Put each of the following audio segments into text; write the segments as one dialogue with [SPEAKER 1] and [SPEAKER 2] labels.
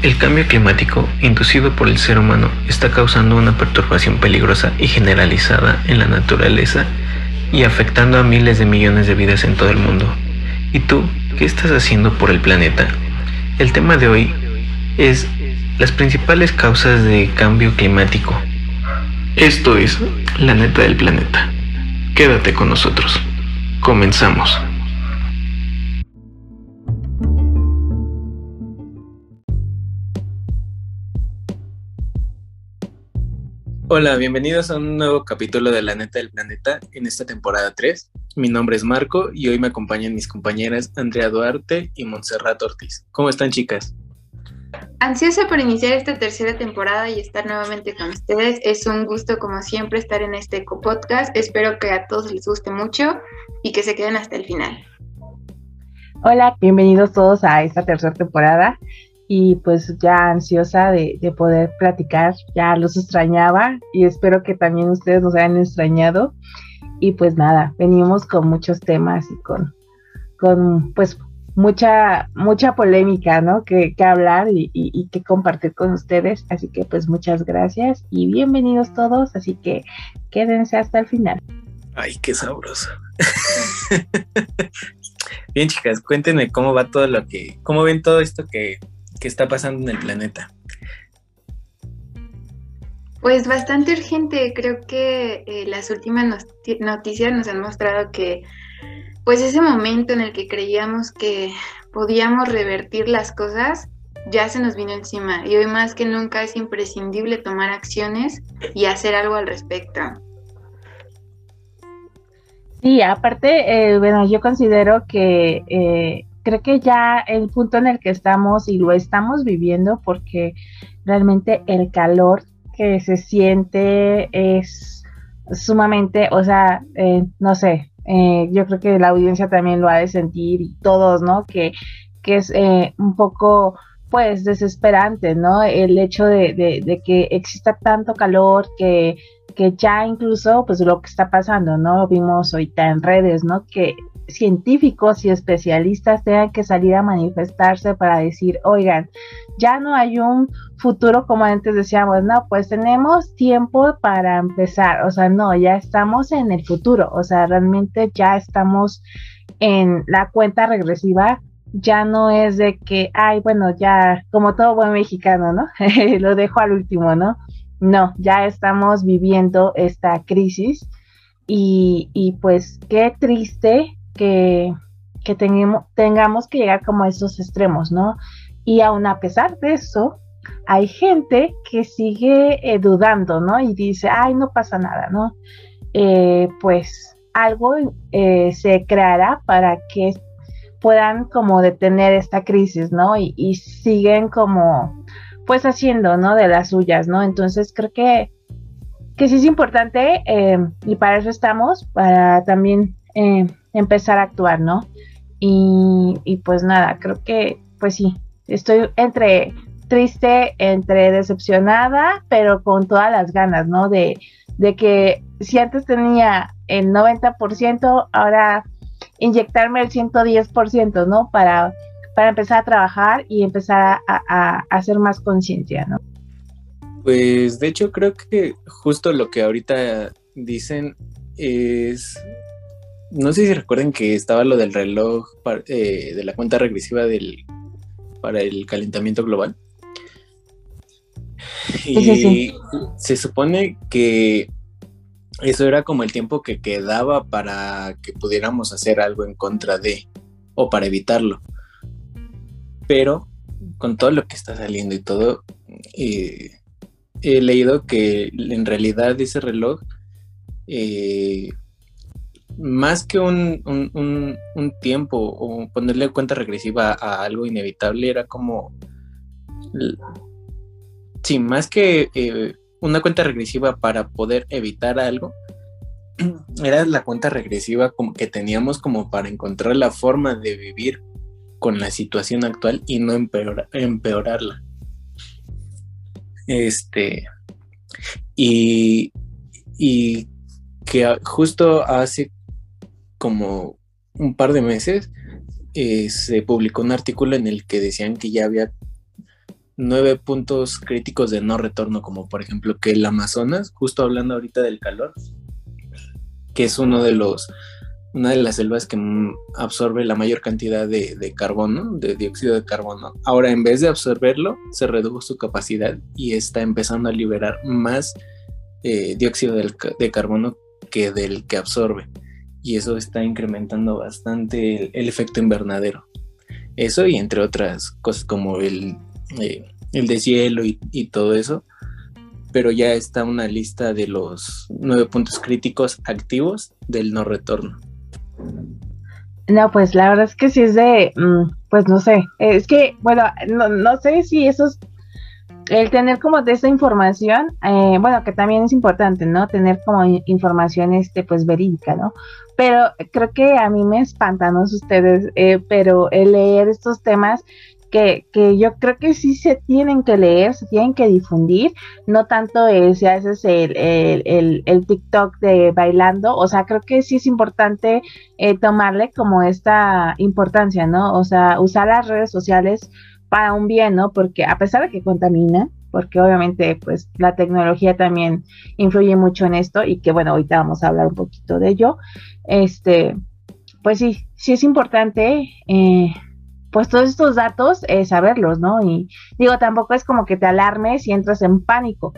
[SPEAKER 1] El cambio climático inducido por el ser humano está causando una perturbación peligrosa y generalizada en la naturaleza y afectando a miles de millones de vidas en todo el mundo. ¿Y tú qué estás haciendo por el planeta? El tema de hoy es las principales causas de cambio climático. Esto es la neta del planeta. Quédate con nosotros. Comenzamos. Hola, bienvenidos a un nuevo capítulo de La Neta del Planeta en esta temporada 3. Mi nombre es Marco y hoy me acompañan mis compañeras Andrea Duarte y Montserrat Ortiz. ¿Cómo están chicas?
[SPEAKER 2] Ansiosa por iniciar esta tercera temporada y estar nuevamente con ustedes. Es un gusto como siempre estar en este podcast. Espero que a todos les guste mucho y que se queden hasta el final.
[SPEAKER 3] Hola, bienvenidos todos a esta tercera temporada y pues ya ansiosa de, poder platicar, ya los extrañaba y espero que también ustedes nos hayan extrañado. Y pues nada, venimos con muchos temas y con, con pues mucha, mucha polémica, ¿no? Que, que hablar y, y, que compartir con ustedes. Así que pues muchas gracias y bienvenidos todos. Así que quédense hasta el final.
[SPEAKER 1] Ay, qué sabroso. Bien, chicas, cuéntenme cómo va todo lo que, cómo ven todo esto que ¿Qué está pasando en el planeta?
[SPEAKER 2] Pues bastante urgente. Creo que eh, las últimas noticias nos han mostrado que, pues ese momento en el que creíamos que podíamos revertir las cosas, ya se nos vino encima. Y hoy más que nunca es imprescindible tomar acciones y hacer algo al respecto.
[SPEAKER 3] Sí, aparte, eh, bueno, yo considero que eh, creo que ya el punto en el que estamos y lo estamos viviendo porque realmente el calor que se siente es sumamente, o sea, eh, no sé, eh, yo creo que la audiencia también lo ha de sentir y todos, ¿no? Que, que es eh, un poco, pues, desesperante, ¿no? El hecho de, de, de que exista tanto calor que que ya incluso pues lo que está pasando, ¿no? Lo vimos ahorita en redes, ¿no? Que científicos y especialistas tengan que salir a manifestarse para decir, oigan, ya no hay un futuro como antes decíamos, no, pues tenemos tiempo para empezar, o sea, no, ya estamos en el futuro, o sea, realmente ya estamos en la cuenta regresiva, ya no es de que, ay, bueno, ya como todo buen mexicano, ¿no? Lo dejo al último, ¿no? No, ya estamos viviendo esta crisis y, y pues qué triste que, que tengamos que llegar como a esos extremos, ¿no? Y aún a pesar de eso, hay gente que sigue eh, dudando, ¿no? Y dice, ay, no pasa nada, ¿no? Eh, pues algo eh, se creará para que puedan como detener esta crisis, ¿no? Y, y, siguen como, pues haciendo, ¿no? De las suyas, ¿no? Entonces creo que, que sí es importante y para eso estamos, para también empezar a actuar, ¿no? Y, pues nada, creo que pues sí, estoy entre triste, entre decepcionada, pero con todas las ganas, ¿no? De, de que si antes tenía el 90%, ahora inyectarme el 110%, ¿no? Para, para empezar a trabajar y empezar a, a hacer más conciencia, ¿no?
[SPEAKER 1] Pues de hecho creo que justo lo que ahorita dicen es no sé si recuerden que estaba lo del reloj eh, de la cuenta regresiva del, para el calentamiento global. Y se supone que eso era como el tiempo que quedaba para que pudiéramos hacer algo en contra de o para evitarlo. Pero con todo lo que está saliendo y todo, eh, he leído que en realidad ese reloj eh, más que un, tiempo o ponerle cuenta regresiva a algo inevitable, era como. Sí, más que eh, una cuenta regresiva para poder evitar algo, era la cuenta regresiva como que teníamos como para encontrar la forma de vivir con la situación actual y no empeorarla. Este. Y, y que justo hace como un par de meses eh, se publicó un artículo en el que decían que ya había nueve puntos críticos de no retorno, como por ejemplo que el Amazonas, justo hablando ahorita del calor, que es uno de los una de las selvas que absorbe la mayor cantidad de, carbono, de dióxido de carbono. Ahora, en vez de absorberlo, se redujo su capacidad y está empezando a liberar más eh, dióxido de, carbono que del que absorbe. Y eso está incrementando bastante el, efecto invernadero. Eso y entre otras cosas como el, eh, el deshielo y, y todo eso. Pero ya está una lista de los nueve puntos críticos activos del no retorno.
[SPEAKER 3] No, pues la verdad es que sí es de, mm, pues no sé, es que, bueno, no, no sé si eso es, el tener como de esa información, eh, bueno, que también es importante, ¿no? Tener como información, este, pues verídica, ¿no? Pero creo que a mí me espantan, no ustedes, eh, pero el leer estos temas que, que, yo creo que sí se tienen que leer, se tienen que difundir, no tanto el, si haces el, el, el, TikTok de bailando, o sea, creo que sí es importante eh, tomarle como esta importancia, ¿no? O sea, usar las redes sociales para un bien, ¿no? Porque a pesar de que contamina, porque obviamente pues la tecnología también influye mucho en esto y que bueno, ahorita vamos a hablar un poquito de ello, este, pues sí, sí es importante eh, pues todos estos datos, eh, saberlos, ¿no? Y digo, tampoco es como que te alarmes y entras en pánico,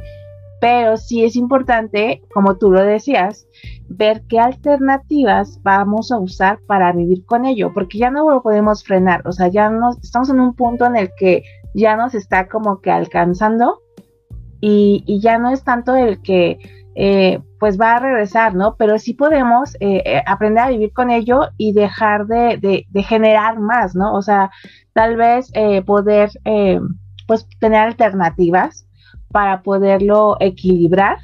[SPEAKER 3] pero sí es importante, como tú lo decías, ver qué alternativas vamos a usar para vivir con ello, porque ya no lo podemos frenar, o sea, ya no, estamos en un punto en el que ya nos está como que alcanzando y, y ya no es tanto el que eh, pues va a regresar, ¿no? Pero sí podemos eh, eh, aprender a vivir con ello y dejar de, generar más, ¿no? O sea, tal vez poder, pues, tener alternativas para poderlo equilibrar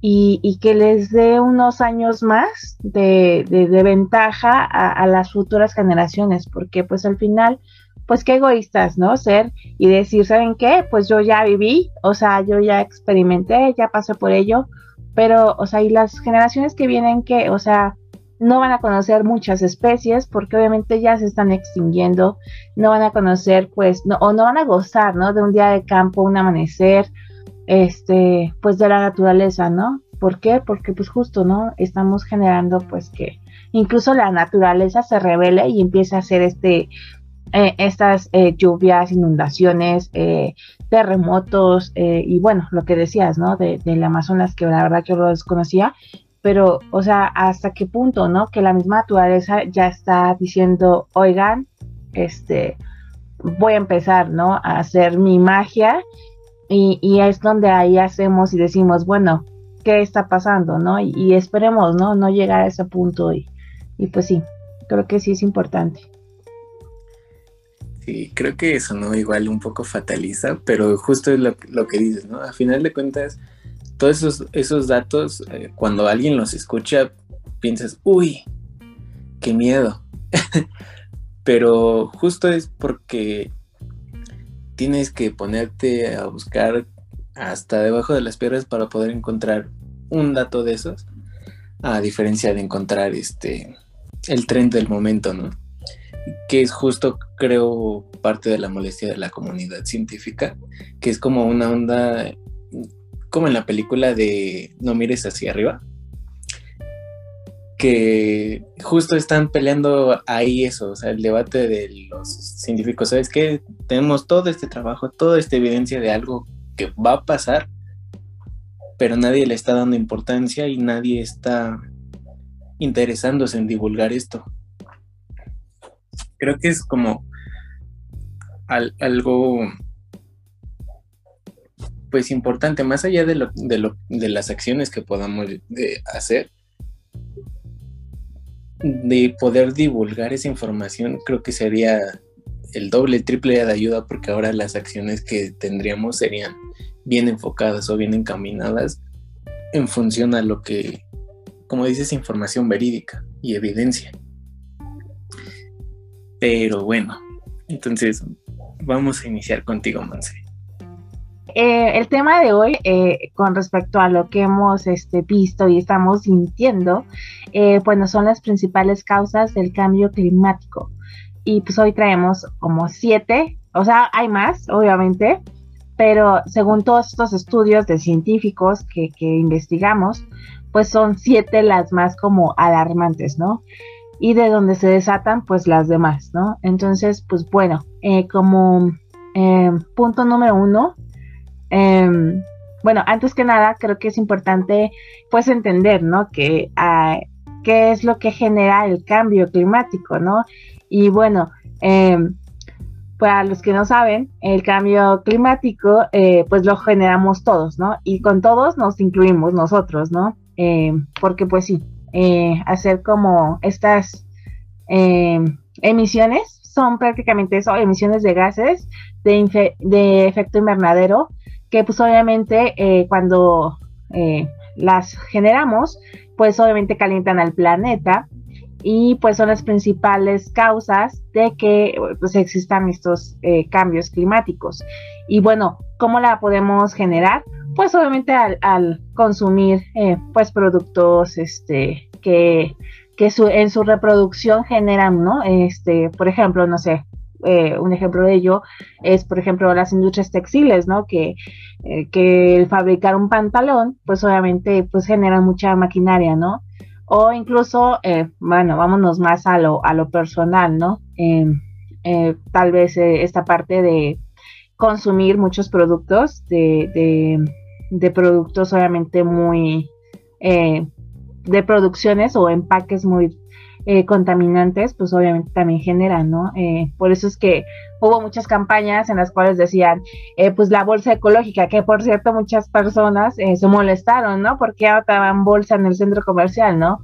[SPEAKER 3] y, que les dé unos años más de, ventaja a, las futuras generaciones, porque pues al final, pues qué egoístas, ¿no? Ser y decir, ¿saben qué? Pues yo ya viví, o sea, yo ya experimenté, ya pasé por ello, pero, o sea, y las generaciones que vienen que, o sea, no van a conocer muchas especies porque obviamente ya se están extinguiendo, no van a conocer, pues, no, o no van a gozar, ¿no? De un día de campo, un amanecer, este, pues de la naturaleza, ¿no? ¿Por qué? Porque pues justo, ¿no? Estamos generando pues que incluso la naturaleza se revele y empieza a hacer este, eh, estas eh, lluvias, inundaciones, eh, terremotos y bueno, lo que decías, ¿no? De, del Amazonas, que la verdad yo lo desconocía, pero, o sea, ¿hasta qué punto, ¿no? Que la misma naturaleza ya está diciendo, oigan, este, voy a empezar, ¿no? A hacer mi magia y, y es donde ahí hacemos y decimos, bueno, ¿qué está pasando, ¿no? Y, esperemos, ¿no? No llegar a ese punto y, y pues sí, creo que sí es importante.
[SPEAKER 1] Sí, creo que eso no igual un poco fataliza, pero justo es lo, que dices, ¿no? A final de cuentas, todos esos, esos datos, eh, cuando alguien los escucha, piensas, uy, qué miedo. pero justo es porque tienes que ponerte a buscar hasta debajo de las piedras para poder encontrar un dato de esos, a diferencia de encontrar este el tren del momento, ¿no? que es justo, creo, parte de la molestia de la comunidad científica, que es como una onda, como en la película de No mires hacia arriba, que justo están peleando ahí eso, o sea, el debate de los científicos, ¿sabes qué? Tenemos todo este trabajo, toda esta evidencia de algo que va a pasar, pero nadie le está dando importancia y nadie está interesándose en divulgar esto creo que es como algo pues importante, más allá de, lo, de, lo, de las acciones que podamos hacer, de poder divulgar esa información, creo que sería el doble, triple de ayuda, porque ahora las acciones que tendríamos serían bien enfocadas o bien encaminadas en función a lo que, como dices, información verídica y evidencia. Pero bueno, entonces vamos a iniciar contigo, Monse.
[SPEAKER 3] Eh, el tema de hoy, eh, con respecto a lo que hemos este, visto y estamos sintiendo, eh, bueno, son las principales causas del cambio climático. Y pues hoy traemos como siete, o sea, hay más, obviamente, pero según todos estos estudios de científicos que, que investigamos, pues son siete las más como alarmantes, ¿no? Y de donde se desatan, pues las demás, ¿no? Entonces, pues bueno, eh, como eh, punto número uno, em, bueno, antes que nada, creo que es importante, pues, entender, ¿no? Que ah, qué es lo que genera el cambio climático, ¿no? Y bueno, em, para los que no saben, el cambio climático, eh, pues lo generamos todos, ¿no? Y con todos nos incluimos nosotros, ¿no? Eh, porque pues sí, eh, hacer como estas emisiones son prácticamente eso, emisiones de gases de, de efecto invernadero, que pues obviamente cuando las generamos, pues obviamente calientan al planeta y pues son las principales causas de que pues, existan estos eh, cambios climáticos. Y bueno, ¿cómo la podemos generar? Pues obviamente al, consumir eh, pues productos este, que, que en su reproducción generan, ¿no? Este, por ejemplo, no sé, eh, un ejemplo de ello es, por ejemplo, las industrias textiles, ¿no? Que, que el fabricar un pantalón, pues obviamente, pues genera mucha maquinaria, ¿no? o incluso, eh, bueno, vámonos más a lo, a lo personal, ¿no? Em, eh, tal vez eh, esta parte de consumir muchos productos, de, de, productos obviamente muy, de producciones o empaques muy contaminantes, pues obviamente también generan, ¿no? por eso es que hubo muchas campañas en las cuales decían, pues la bolsa ecológica, que por cierto muchas personas se molestaron, ¿no? Porque ahora bolsa en el centro comercial, ¿no?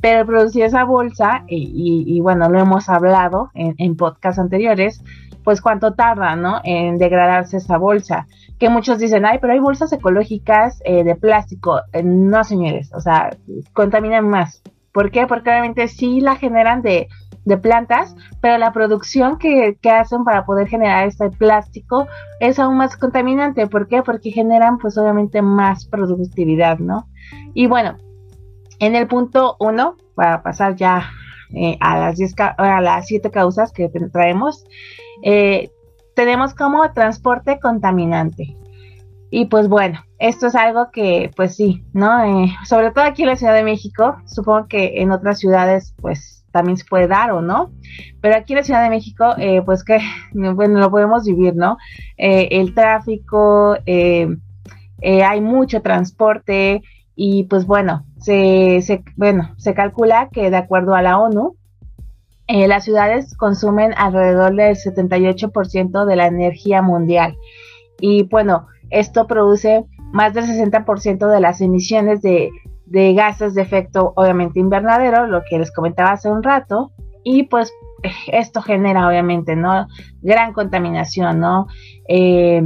[SPEAKER 3] Pero producir esa bolsa, y, bueno, lo hemos hablado en, en podcasts anteriores, pues cuánto tarda, ¿no? En degradarse esa bolsa. Que muchos dicen, ay, pero hay bolsas ecológicas de plástico. no, señores, o sea, contaminan más. ¿Por qué? Porque obviamente sí la generan de de plantas, pero la producción que, hacen para poder generar este plástico es aún más contaminante. ¿Por qué? Porque generan pues obviamente más productividad, ¿no? Y bueno, en el punto uno, para pasar ya eh, a, las diez, siete causas que traemos, eh, tenemos como transporte contaminante. Y pues bueno, esto es algo que pues sí, ¿no? Eh, sobre todo aquí en la Ciudad de México, supongo que en otras ciudades pues también se puede dar o no. Pero aquí en la Ciudad de México, eh, pues que, bueno, lo podemos vivir, ¿no? Eh, el tráfico, eh, hay mucho transporte y pues bueno, se, se, bueno, se calcula que de acuerdo a la ONU, las ciudades consumen alrededor del 78% de la energía mundial. Y bueno, esto produce más del 60% de las emisiones de gases de efecto obviamente invernadero, lo que les comentaba hace un rato, y pues esto genera obviamente, ¿no? Gran contaminación, ¿no? Eh,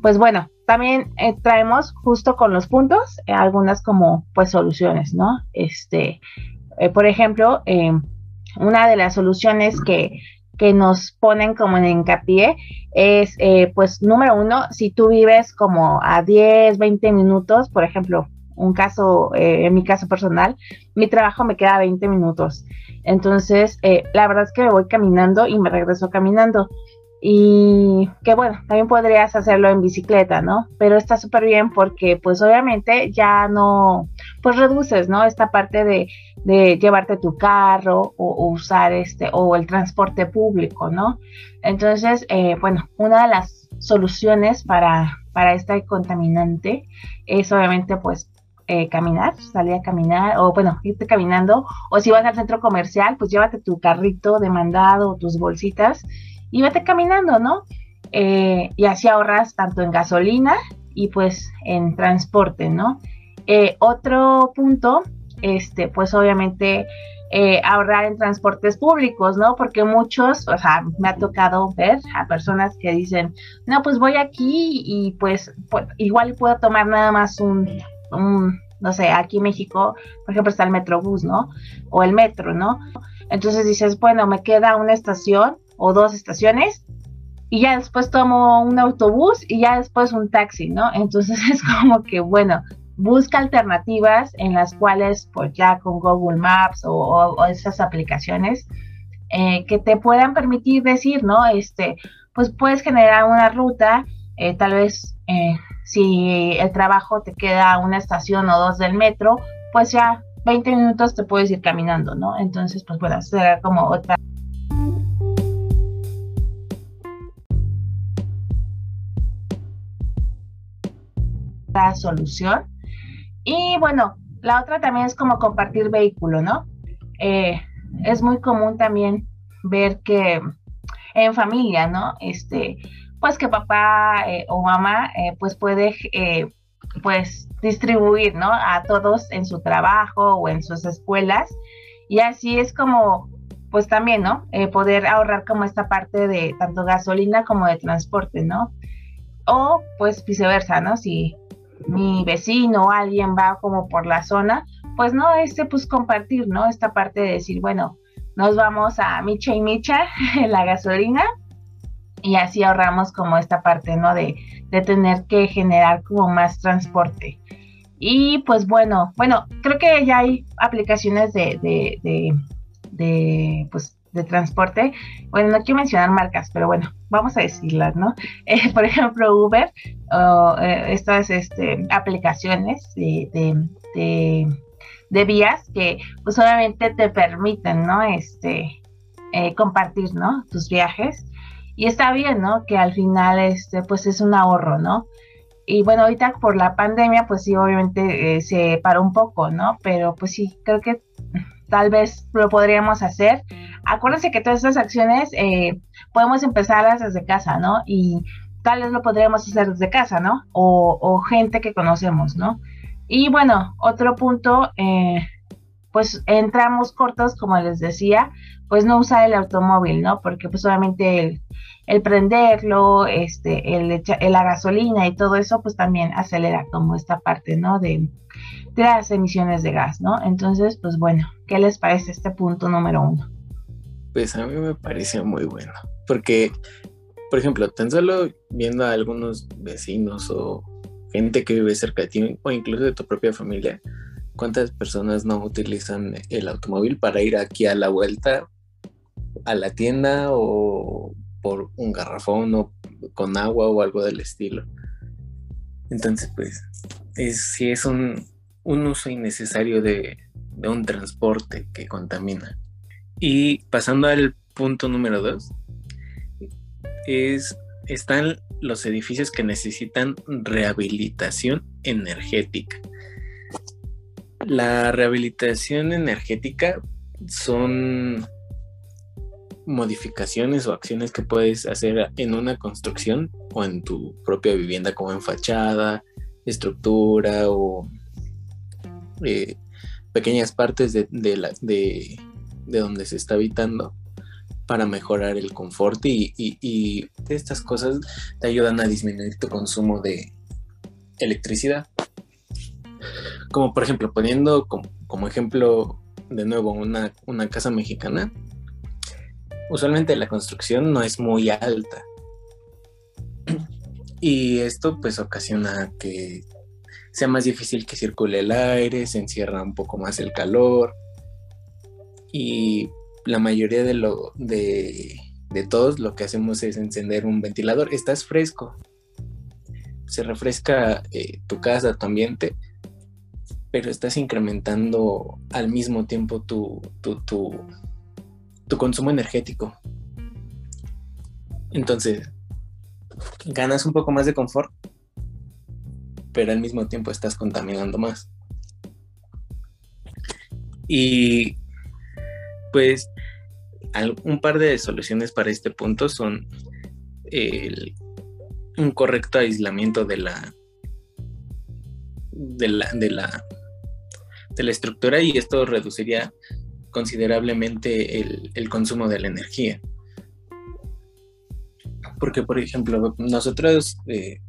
[SPEAKER 3] pues bueno, también eh, traemos justo con los puntos eh, algunas como pues soluciones, ¿no? Este, por ejemplo, una de las soluciones que, que nos ponen como en hincapié es, pues, número uno, si tú vives como a 10, 20 minutos, por ejemplo, un caso, eh, en mi caso personal, mi trabajo me queda 20 minutos. Entonces, eh, la verdad es que me voy caminando y me regreso caminando. Y que bueno, también podrías hacerlo en bicicleta, ¿no? Pero está súper bien porque pues obviamente ya no, pues reduces, ¿no? Esta parte de, de llevarte tu carro o, usar este, o el transporte público, ¿no? Entonces, eh, bueno, una de las soluciones para, para este contaminante es obviamente pues eh, caminar, salir a caminar, o bueno, irte caminando, o si vas al centro comercial, pues llévate tu carrito de mandado, tus bolsitas, y vete caminando, ¿no? Eh, y así ahorras tanto en gasolina y pues en transporte, ¿no? Otro punto, este, pues obviamente ahorrar en transportes públicos, ¿no? Porque muchos, o sea, me ha tocado ver a personas que dicen, no, pues voy aquí y pues, pues igual puedo tomar nada más un, no sé, aquí en México, por ejemplo, está el Metrobús, ¿no? O el metro, ¿no? Entonces dices, bueno, me queda una estación o dos estaciones y ya después tomo un autobús y ya después un taxi, ¿no? Entonces es como que, bueno, busca alternativas en las cuales, pues ya con Google Maps o, esas aplicaciones eh, que te puedan permitir decir, ¿no? Este, pues puedes generar una ruta eh, tal vez eh, si el trabajo te queda una estación o dos del metro, pues ya 20 minutos te puedes ir caminando, ¿no? Entonces, pues bueno, será como otra solución. Y bueno, la otra también es como compartir vehículo, ¿no? Eh, es muy común también ver que en familia, ¿no? Este, pues que papá eh, o mamá eh, pues puede pues distribuir, ¿no? A todos en su trabajo o en sus escuelas. Y así es como, pues también, ¿no? poder ahorrar como esta parte de tanto gasolina como de transporte, ¿no? O pues viceversa, ¿no? Si mi vecino o alguien va como por la zona, pues no, este pues compartir, ¿no? Esta parte de decir, bueno, nos vamos a Micha y Micha en la gasolina y así ahorramos como esta parte, ¿no? De, de tener que generar como más transporte. Y pues bueno, bueno, creo que ya hay aplicaciones de, de, de, de pues de transporte. Bueno, no quiero mencionar marcas, pero bueno, vamos a decirlas, ¿no? Eh, por ejemplo, Uber, eh, estas este, aplicaciones de, de, vías que pues solamente te permiten, ¿no? Este, eh, compartir, ¿no? Tus viajes. Y está bien, ¿no? Que al final, este, pues es un ahorro, ¿no? Y bueno, ahorita por la pandemia, pues sí, obviamente se paró un poco, ¿no? Pero pues sí, creo que tal vez lo podríamos hacer acuérdense que todas estas acciones eh, podemos empezarlas desde casa, ¿no? Y tal vez lo podríamos hacer desde casa, ¿no? O, gente que conocemos, ¿no? Y bueno, otro punto, eh, pues entramos cortos, como les decía, pues no usar el automóvil, ¿no? Porque pues solamente el, prenderlo, este, el, la gasolina y todo eso, pues también acelera como esta parte, ¿no? De las emisiones de gas, ¿no? Entonces, pues bueno, ¿qué les parece este punto número uno?
[SPEAKER 1] pues a mí me parece muy bueno. Porque, por ejemplo, tan solo viendo a algunos vecinos o gente que vive cerca de ti o incluso de tu propia familia, ¿cuántas personas no utilizan el automóvil para ir aquí a la vuelta a la tienda o por un garrafón o con agua o algo del estilo? Entonces, pues, es, sí es un, uso innecesario de un transporte que contamina. Y pasando al punto número dos, es, están los edificios que necesitan rehabilitación energética. La rehabilitación energética son modificaciones o acciones que puedes hacer en una construcción o en tu propia vivienda como en fachada, estructura o eh, pequeñas partes de, de, de donde se está habitando para mejorar el confort y, estas cosas te ayudan a disminuir tu consumo de electricidad. Como por ejemplo, poniendo como, ejemplo de nuevo una, una casa mexicana, usualmente la construcción no es muy alta. Y esto pues ocasiona que sea más difícil que circule el aire, se encierra un poco más el calor, y la mayoría de todos lo que hacemos es encender un ventilador. Estás fresco, se refresca eh, tu casa, tu ambiente, pero estás incrementando al mismo tiempo tu consumo energético. Entonces, ganas un poco más de confort, pero al mismo tiempo estás contaminando más. Y pues un par de soluciones para este punto son un correcto aislamiento de la, de la, de la, de la estructura y esto reduciría considerablemente el, consumo de la energía. Porque, por ejemplo, nosotros eh,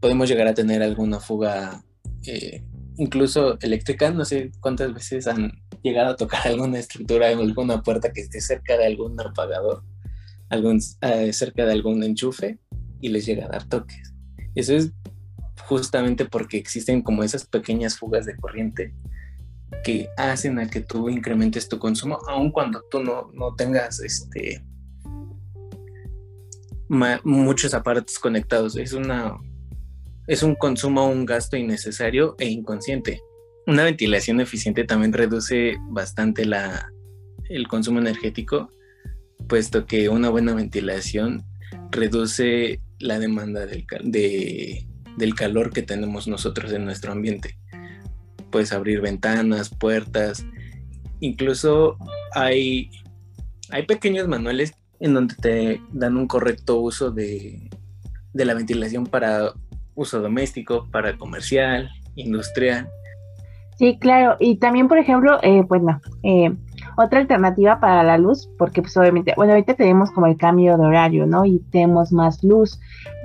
[SPEAKER 1] podemos llegar a tener alguna fuga, eh, incluso eléctrica, no sé cuántas veces han llegado a tocar alguna estructura alguna puerta que esté cerca de algún apagador, algún, eh, cerca de algún enchufe y les llega a dar toques. Eso es justamente porque existen como esas pequeñas fugas de corriente que hacen a que tú incrementes tu consumo, aun cuando tú no, no tengas este muchos aparatos conectados. Es una es un consumo, un gasto innecesario e inconsciente. Una ventilación eficiente también reduce bastante la, el consumo energético, puesto que una buena ventilación reduce la demanda del, del calor que tenemos nosotros en nuestro ambiente. Puedes abrir ventanas, puertas, incluso hay, hay pequeños manuales en donde te dan un correcto uso de, de la ventilación para uso doméstico, para comercial, industrial.
[SPEAKER 3] Sí, claro. Y también, por ejemplo, eh, pues no, eh, otra alternativa para la luz, porque pues obviamente, bueno, ahorita tenemos como el cambio de horario, ¿no? Y tenemos más luz,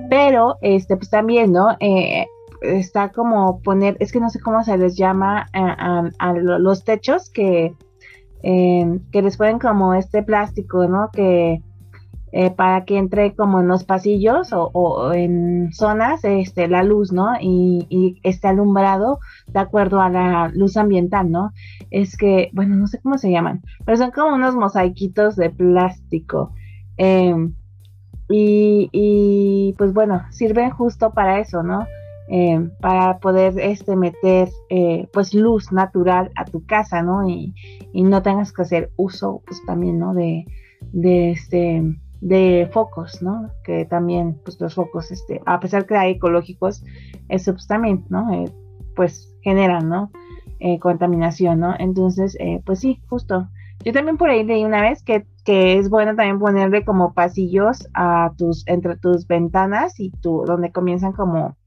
[SPEAKER 3] pero este, pues también, ¿no? Eh, está como poner, es que no sé cómo se les llama a, los techos que, que les ponen como este plástico, ¿no? Que eh, para que entre como en los pasillos o, en zonas este, la luz, ¿no? Y, esté alumbrado de acuerdo a la luz ambiental, ¿no? Es que, bueno, no sé cómo se llaman, pero son como unos mosaiquitos de plástico. Em, y, y, pues bueno, sirven justo para eso, ¿no? Em, para poder este, meter eh, pues luz natural a tu casa, ¿no? Y, y, no tengas que hacer uso pues también, ¿no? De, de este de focos, ¿no? Que también, pues los focos, este, a pesar que hay ecológicos, eso pues también, ¿no? Eh, pues generan, ¿no? Eh, contaminación, ¿no? Entonces, eh, pues sí, justo. Yo también por ahí leí una vez que, que, es bueno también ponerle como pasillos a tus, entre tus ventanas y tu, donde comienzan como,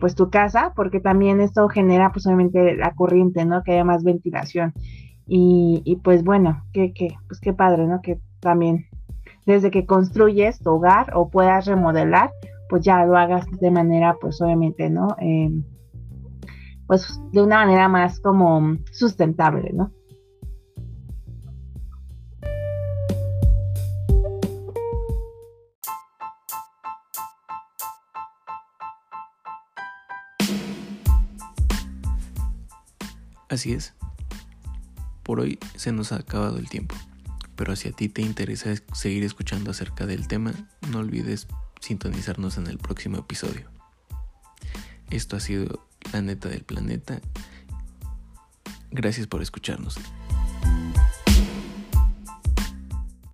[SPEAKER 3] pues tu casa, porque también esto genera pues obviamente la corriente, ¿no? Que haya más ventilación. Y, y pues bueno, que, que, pues qué padre, ¿no? Que también desde que construyes tu hogar o puedas remodelar, pues ya lo hagas de manera, pues obviamente, ¿no? Eh, pues de una manera más como sustentable, ¿no?
[SPEAKER 1] Así es. Por hoy se nos ha acabado el tiempo pero si a ti te interesa seguir escuchando acerca del tema, no olvides sintonizarnos en el próximo episodio. Esto ha sido La Neta del Planeta. Gracias por escucharnos.